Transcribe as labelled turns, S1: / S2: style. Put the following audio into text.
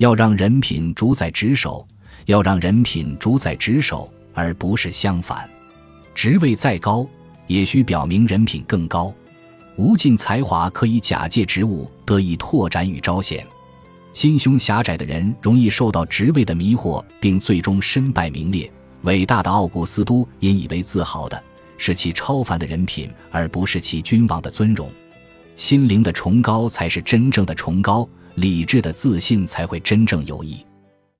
S1: 要让人品主宰职守，要让人品主宰职守，而不是相反。职位再高，也需表明人品更高。无尽才华可以假借职务得以拓展与彰显。心胸狭窄的人容易受到职位的迷惑，并最终身败名裂。伟大的奥古斯都引以为自豪的是其超凡的人品，而不是其君王的尊荣。心灵的崇高才是真正的崇高，理智的自信才会真正有益。